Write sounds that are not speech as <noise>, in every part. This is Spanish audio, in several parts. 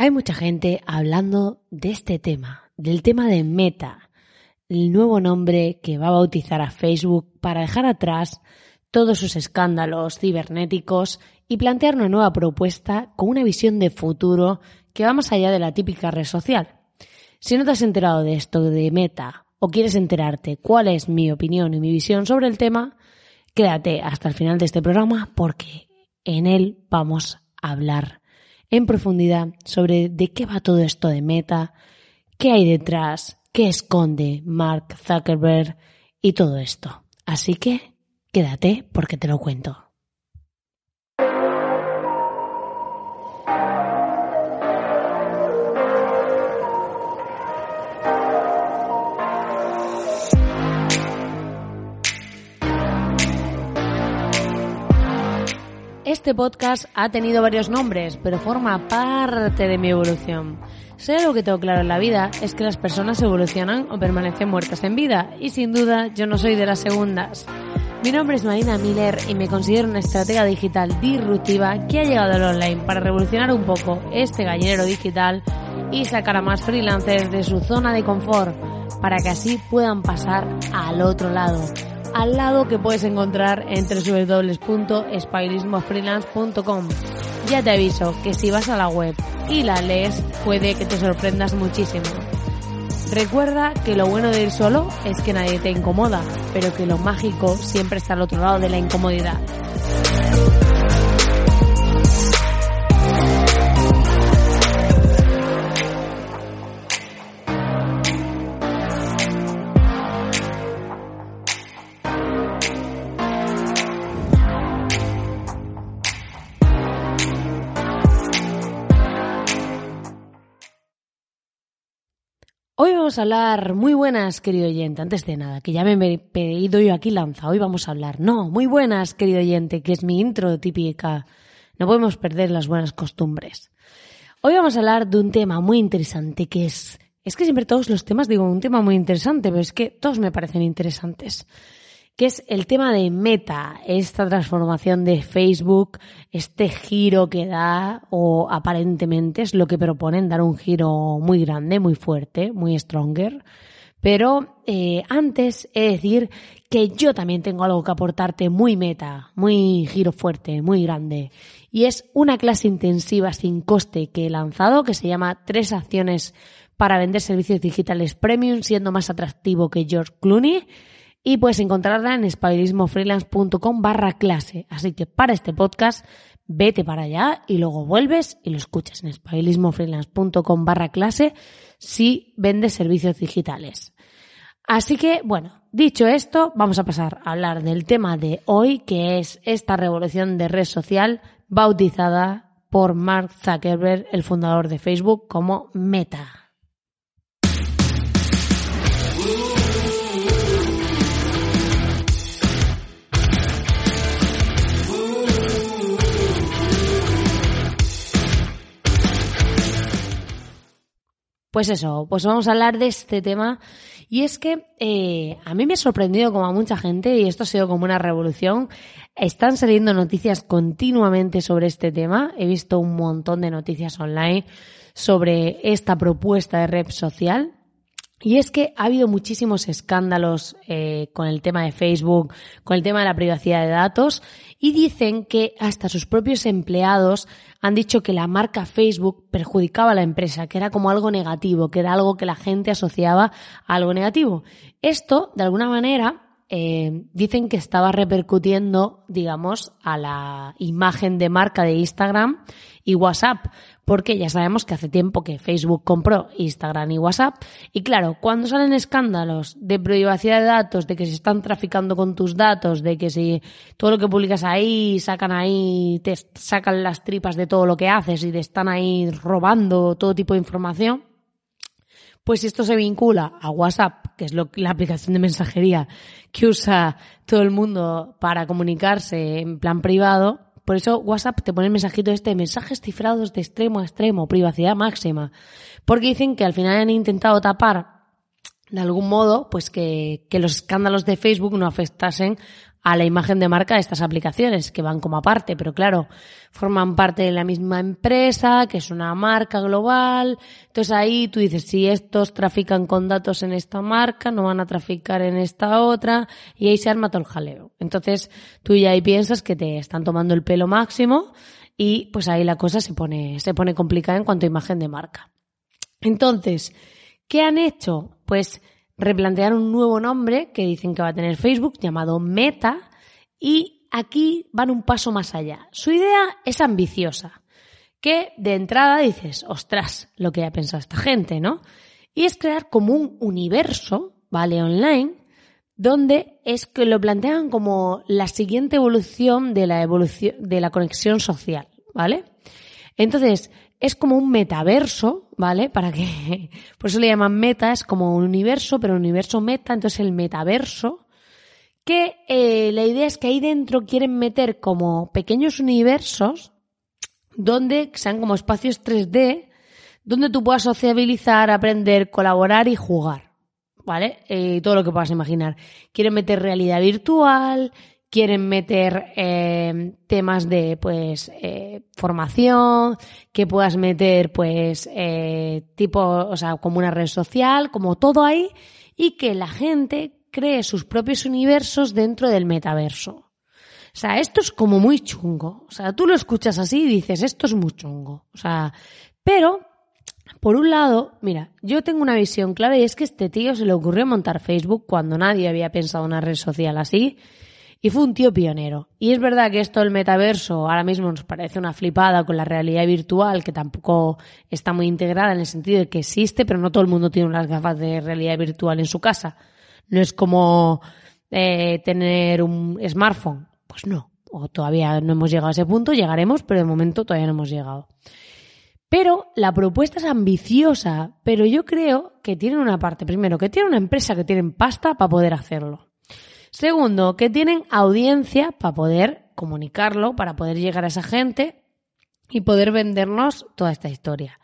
Hay mucha gente hablando de este tema, del tema de Meta, el nuevo nombre que va a bautizar a Facebook para dejar atrás todos sus escándalos cibernéticos y plantear una nueva propuesta con una visión de futuro que va más allá de la típica red social. Si no te has enterado de esto de Meta o quieres enterarte cuál es mi opinión y mi visión sobre el tema, quédate hasta el final de este programa porque en él vamos a hablar en profundidad sobre de qué va todo esto de Meta, qué hay detrás, qué esconde Mark Zuckerberg y todo esto. Así que quédate porque te lo cuento. Este podcast ha tenido varios nombres, pero forma parte de mi evolución. Sé algo que tengo claro en la vida, es que las personas evolucionan o permanecen muertas en vida, y sin duda yo no soy de las segundas. Mi nombre es Marina Miller y me considero una estratega digital disruptiva que ha llegado al online para revolucionar un poco este gallinero digital y sacar a más freelancers de su zona de confort para que así puedan pasar al otro lado al lado que puedes encontrar en www.espailismofreelance.com. Ya te aviso que si vas a la web y la lees puede que te sorprendas muchísimo. Recuerda que lo bueno de ir solo es que nadie te incomoda, pero que lo mágico siempre está al otro lado de la incomodidad. Hoy vamos a hablar, muy buenas, querido oyente, antes de nada, que ya me he pedido yo aquí lanza, hoy vamos a hablar. No, muy buenas, querido oyente, que es mi intro típica. No podemos perder las buenas costumbres. Hoy vamos a hablar de un tema muy interesante que es, es que siempre todos los temas digo un tema muy interesante, pero es que todos me parecen interesantes que es el tema de Meta, esta transformación de Facebook, este giro que da, o aparentemente es lo que proponen, dar un giro muy grande, muy fuerte, muy stronger. Pero eh, antes he de decir que yo también tengo algo que aportarte muy meta, muy giro fuerte, muy grande. Y es una clase intensiva sin coste que he lanzado que se llama Tres acciones para vender servicios digitales premium siendo más atractivo que George Clooney y puedes encontrarla en espailismofreelance.com barra clase. Así que para este podcast, vete para allá y luego vuelves y lo escuchas en espailismofreelance.com barra clase si vendes servicios digitales. Así que, bueno, dicho esto, vamos a pasar a hablar del tema de hoy, que es esta revolución de red social bautizada por Mark Zuckerberg, el fundador de Facebook, como Meta. Pues eso, pues vamos a hablar de este tema. Y es que eh, a mí me ha sorprendido como a mucha gente, y esto ha sido como una revolución. Están saliendo noticias continuamente sobre este tema. He visto un montón de noticias online sobre esta propuesta de red social. Y es que ha habido muchísimos escándalos eh, con el tema de Facebook, con el tema de la privacidad de datos, y dicen que hasta sus propios empleados han dicho que la marca Facebook perjudicaba a la empresa, que era como algo negativo, que era algo que la gente asociaba a algo negativo. Esto, de alguna manera, eh, dicen que estaba repercutiendo, digamos, a la imagen de marca de Instagram y WhatsApp, porque ya sabemos que hace tiempo que Facebook compró Instagram y WhatsApp. Y claro, cuando salen escándalos de privacidad de datos, de que se están traficando con tus datos, de que si todo lo que publicas ahí, sacan ahí, te sacan las tripas de todo lo que haces y te están ahí robando todo tipo de información, pues esto se vincula a WhatsApp, que es la aplicación de mensajería que usa todo el mundo para comunicarse en plan privado. Por eso WhatsApp te pone el mensajito este, mensajes cifrados de extremo a extremo, privacidad máxima. Porque dicen que al final han intentado tapar de algún modo, pues que, que los escándalos de Facebook no afectasen a la imagen de marca de estas aplicaciones, que van como aparte, pero claro, forman parte de la misma empresa, que es una marca global. Entonces ahí tú dices, si estos trafican con datos en esta marca, no van a traficar en esta otra, y ahí se arma todo el jaleo. Entonces tú ya ahí piensas que te están tomando el pelo máximo, y pues ahí la cosa se pone, se pone complicada en cuanto a imagen de marca. Entonces, ¿qué han hecho? Pues replantear un nuevo nombre que dicen que va a tener Facebook llamado Meta y aquí van un paso más allá. Su idea es ambiciosa, que de entrada dices, ostras, lo que ha pensado esta gente, ¿no? Y es crear como un universo, ¿vale? Online, donde es que lo plantean como la siguiente evolución de la evolución de la conexión social, ¿vale? Entonces, es como un metaverso, ¿vale? Para que, <laughs> por eso le llaman meta, es como un universo, pero un universo meta, entonces el metaverso, que eh, la idea es que ahí dentro quieren meter como pequeños universos donde sean como espacios 3D, donde tú puedas sociabilizar, aprender, colaborar y jugar, ¿vale? Eh, todo lo que puedas imaginar. Quieren meter realidad virtual, quieren meter eh, temas de pues eh, formación, que puedas meter pues eh, tipo, o sea, como una red social, como todo ahí, y que la gente cree sus propios universos dentro del metaverso. O sea, esto es como muy chungo. O sea, tú lo escuchas así y dices, esto es muy chungo. O sea, pero, por un lado, mira, yo tengo una visión clara y es que este tío se le ocurrió montar Facebook cuando nadie había pensado una red social así y fue un tío pionero. Y es verdad que esto del metaverso ahora mismo nos parece una flipada con la realidad virtual que tampoco está muy integrada en el sentido de que existe, pero no todo el mundo tiene unas gafas de realidad virtual en su casa. No es como eh, tener un smartphone. Pues no. O todavía no hemos llegado a ese punto, llegaremos, pero de momento todavía no hemos llegado. Pero la propuesta es ambiciosa, pero yo creo que tiene una parte. Primero, que tiene una empresa que tiene pasta para poder hacerlo. Segundo, que tienen audiencia para poder comunicarlo, para poder llegar a esa gente y poder vendernos toda esta historia.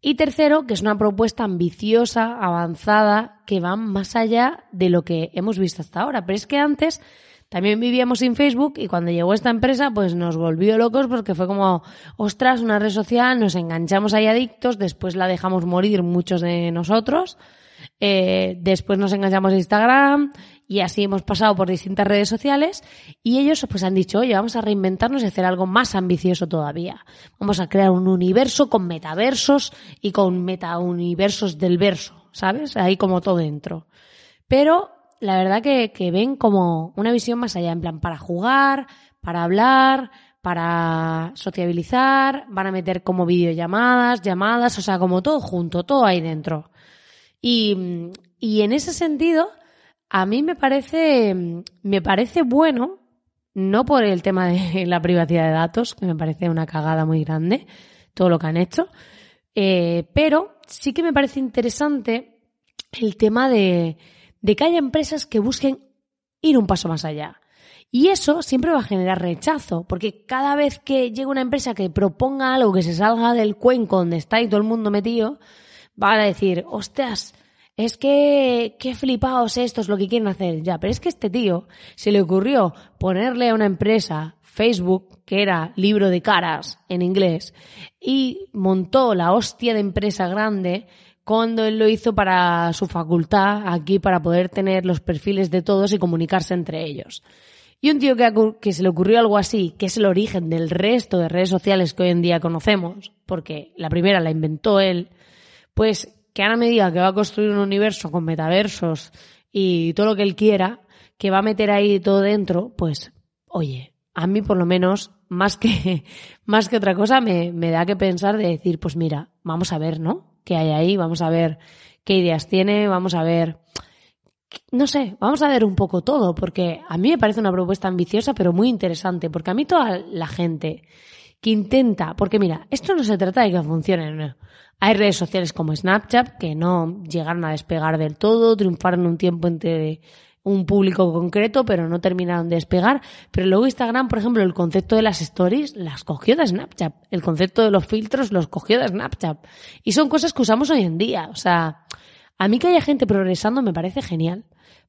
Y tercero, que es una propuesta ambiciosa, avanzada, que va más allá de lo que hemos visto hasta ahora. Pero es que antes también vivíamos sin Facebook y cuando llegó esta empresa pues nos volvió locos porque fue como, ostras, una red social, nos enganchamos ahí adictos, después la dejamos morir muchos de nosotros, eh, después nos enganchamos a Instagram y así hemos pasado por distintas redes sociales y ellos pues han dicho, oye, vamos a reinventarnos y hacer algo más ambicioso todavía. Vamos a crear un universo con metaversos y con metauniversos del verso, ¿sabes? Ahí como todo dentro. Pero la verdad que, que ven como una visión más allá, en plan, para jugar, para hablar, para sociabilizar, van a meter como videollamadas, llamadas, o sea, como todo junto, todo ahí dentro. Y, y en ese sentido, a mí me parece, me parece bueno, no por el tema de <laughs> la privacidad de datos, que me parece una cagada muy grande, todo lo que han hecho, eh, pero sí que me parece interesante el tema de, de que haya empresas que busquen ir un paso más allá. Y eso siempre va a generar rechazo, porque cada vez que llega una empresa que proponga algo que se salga del cuenco donde está y todo el mundo metido, van a decir, ostras, es que, qué flipaos estos lo que quieren hacer. Ya, pero es que este tío se le ocurrió ponerle a una empresa Facebook, que era libro de caras en inglés, y montó la hostia de empresa grande cuando él lo hizo para su facultad aquí para poder tener los perfiles de todos y comunicarse entre ellos. Y un tío que, que, se le ocurrió algo así, que es el origen del resto de redes sociales que hoy en día conocemos, porque la primera la inventó él, pues que ahora me diga que va a construir un universo con metaversos y todo lo que él quiera, que va a meter ahí todo dentro, pues, oye, a mí por lo menos, más que, <laughs> más que otra cosa, me, me da que pensar de decir, pues mira, vamos a ver, ¿no? ¿Qué hay ahí? Vamos a ver qué ideas tiene, vamos a ver, no sé, vamos a ver un poco todo, porque a mí me parece una propuesta ambiciosa, pero muy interesante, porque a mí toda la gente que intenta, porque mira, esto no se trata de que funcione. Hay redes sociales como Snapchat que no llegaron a despegar del todo, triunfaron un tiempo entre un público concreto, pero no terminaron de despegar. Pero luego Instagram, por ejemplo, el concepto de las stories las cogió de Snapchat. El concepto de los filtros los cogió de Snapchat. Y son cosas que usamos hoy en día. O sea, a mí que haya gente progresando me parece genial.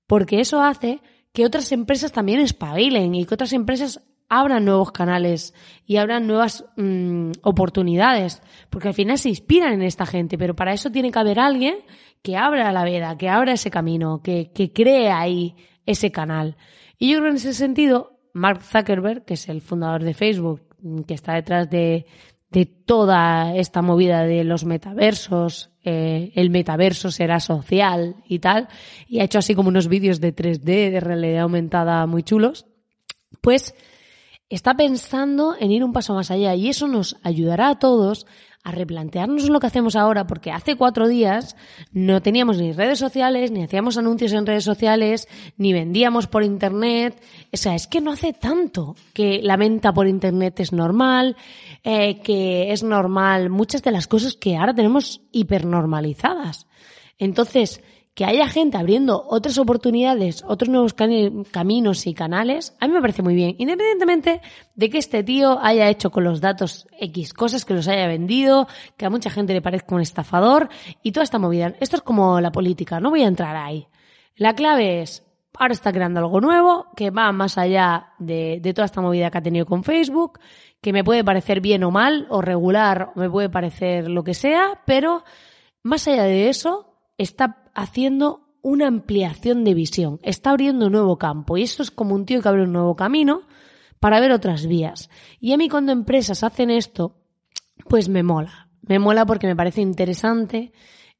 Porque eso hace que otras empresas también espabilen y que otras empresas abran nuevos canales y abran nuevas mm, oportunidades, porque al final se inspiran en esta gente, pero para eso tiene que haber alguien que abra la veda, que abra ese camino, que, que cree ahí ese canal. Y yo creo en ese sentido, Mark Zuckerberg, que es el fundador de Facebook, que está detrás de, de toda esta movida de los metaversos, eh, el metaverso será social y tal, y ha hecho así como unos vídeos de 3D, de realidad aumentada muy chulos, pues está pensando en ir un paso más allá y eso nos ayudará a todos a replantearnos lo que hacemos ahora, porque hace cuatro días no teníamos ni redes sociales, ni hacíamos anuncios en redes sociales, ni vendíamos por Internet. O sea, es que no hace tanto que la venta por Internet es normal, eh, que es normal muchas de las cosas que ahora tenemos hipernormalizadas. Entonces, que haya gente abriendo otras oportunidades, otros nuevos caminos y canales, a mí me parece muy bien, independientemente de que este tío haya hecho con los datos X cosas, que los haya vendido, que a mucha gente le parezca un estafador y toda esta movida. Esto es como la política, no voy a entrar ahí. La clave es, ahora está creando algo nuevo que va más allá de, de toda esta movida que ha tenido con Facebook, que me puede parecer bien o mal, o regular, o me puede parecer lo que sea, pero más allá de eso, está haciendo una ampliación de visión, está abriendo un nuevo campo y esto es como un tío que abre un nuevo camino para ver otras vías. Y a mí cuando empresas hacen esto, pues me mola. Me mola porque me parece interesante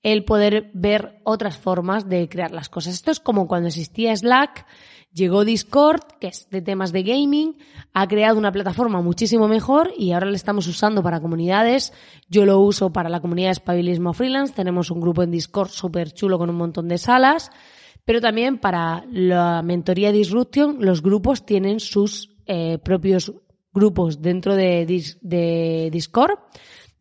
el poder ver otras formas de crear las cosas. Esto es como cuando existía Slack Llegó Discord, que es de temas de gaming, ha creado una plataforma muchísimo mejor y ahora la estamos usando para comunidades. Yo lo uso para la comunidad de espabilismo freelance. Tenemos un grupo en Discord súper chulo con un montón de salas. Pero también para la mentoría Disruption, los grupos tienen sus eh, propios grupos dentro de, de Discord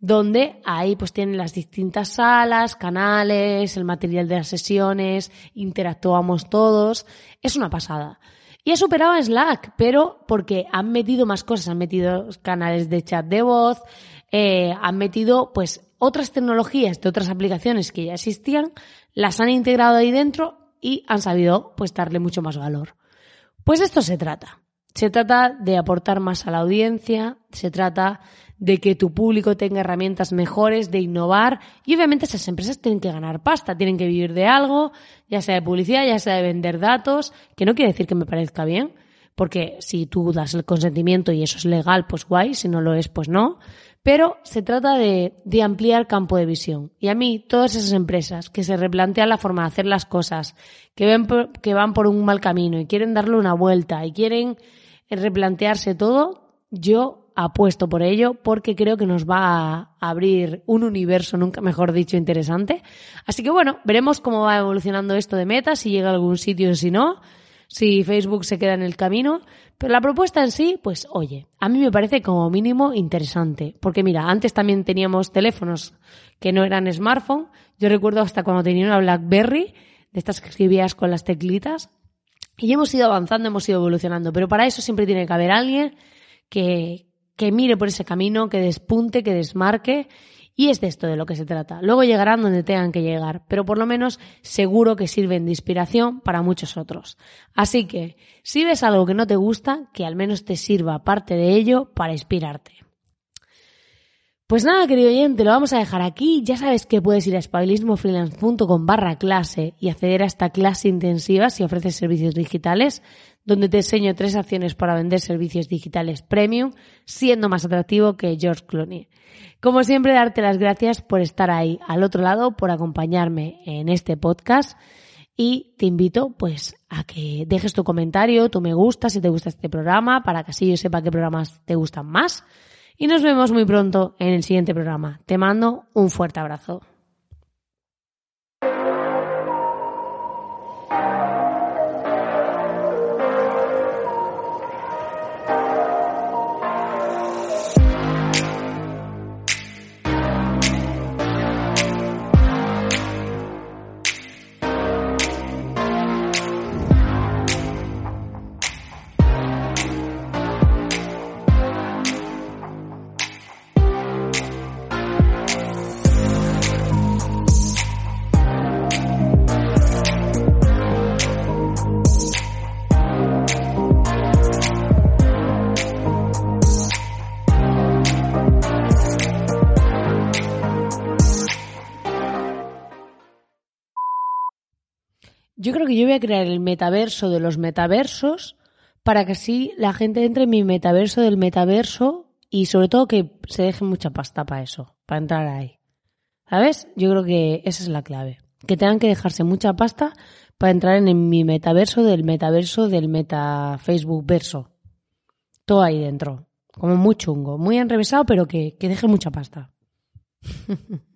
donde ahí pues tienen las distintas salas, canales, el material de las sesiones, interactuamos todos. Es una pasada. Y he superado Slack, pero porque han metido más cosas, han metido canales de chat de voz, eh, han metido pues otras tecnologías de otras aplicaciones que ya existían, las han integrado ahí dentro y han sabido pues darle mucho más valor. Pues esto se trata. Se trata de aportar más a la audiencia, se trata de que tu público tenga herramientas mejores, de innovar y obviamente esas empresas tienen que ganar pasta, tienen que vivir de algo, ya sea de publicidad, ya sea de vender datos, que no quiere decir que me parezca bien, porque si tú das el consentimiento y eso es legal, pues guay, si no lo es, pues no. Pero se trata de, de, ampliar campo de visión. Y a mí, todas esas empresas que se replantean la forma de hacer las cosas, que, ven que van por un mal camino y quieren darle una vuelta y quieren replantearse todo, yo apuesto por ello porque creo que nos va a abrir un universo, nunca mejor dicho, interesante. Así que bueno, veremos cómo va evolucionando esto de Meta, si llega a algún sitio, si no, si Facebook se queda en el camino. Pero la propuesta en sí, pues oye, a mí me parece como mínimo interesante. Porque mira, antes también teníamos teléfonos que no eran smartphone. Yo recuerdo hasta cuando tenía una BlackBerry, de estas que escribías con las teclitas. Y hemos ido avanzando, hemos ido evolucionando. Pero para eso siempre tiene que haber alguien que, que mire por ese camino, que despunte, que desmarque. Y es de esto de lo que se trata. Luego llegarán donde tengan que llegar, pero por lo menos seguro que sirven de inspiración para muchos otros. Así que, si ves algo que no te gusta, que al menos te sirva parte de ello para inspirarte. Pues nada, querido oyente, lo vamos a dejar aquí. Ya sabes que puedes ir a espabilismofreelance.com barra clase y acceder a esta clase intensiva si ofreces servicios digitales, donde te enseño tres acciones para vender servicios digitales premium, siendo más atractivo que George Clooney. Como siempre, darte las gracias por estar ahí al otro lado, por acompañarme en este podcast. y te invito pues a que dejes tu comentario, tu me gusta si te gusta este programa, para que así yo sepa qué programas te gustan más. Y nos vemos muy pronto en el siguiente programa. Te mando un fuerte abrazo. Yo creo que yo voy a crear el metaverso de los metaversos para que así la gente entre en mi metaverso del metaverso y sobre todo que se deje mucha pasta para eso, para entrar ahí. ¿Sabes? Yo creo que esa es la clave. Que tengan que dejarse mucha pasta para entrar en mi metaverso del metaverso del meta Facebook verso. Todo ahí dentro. Como muy chungo, muy enrevesado, pero que, que deje mucha pasta. <laughs>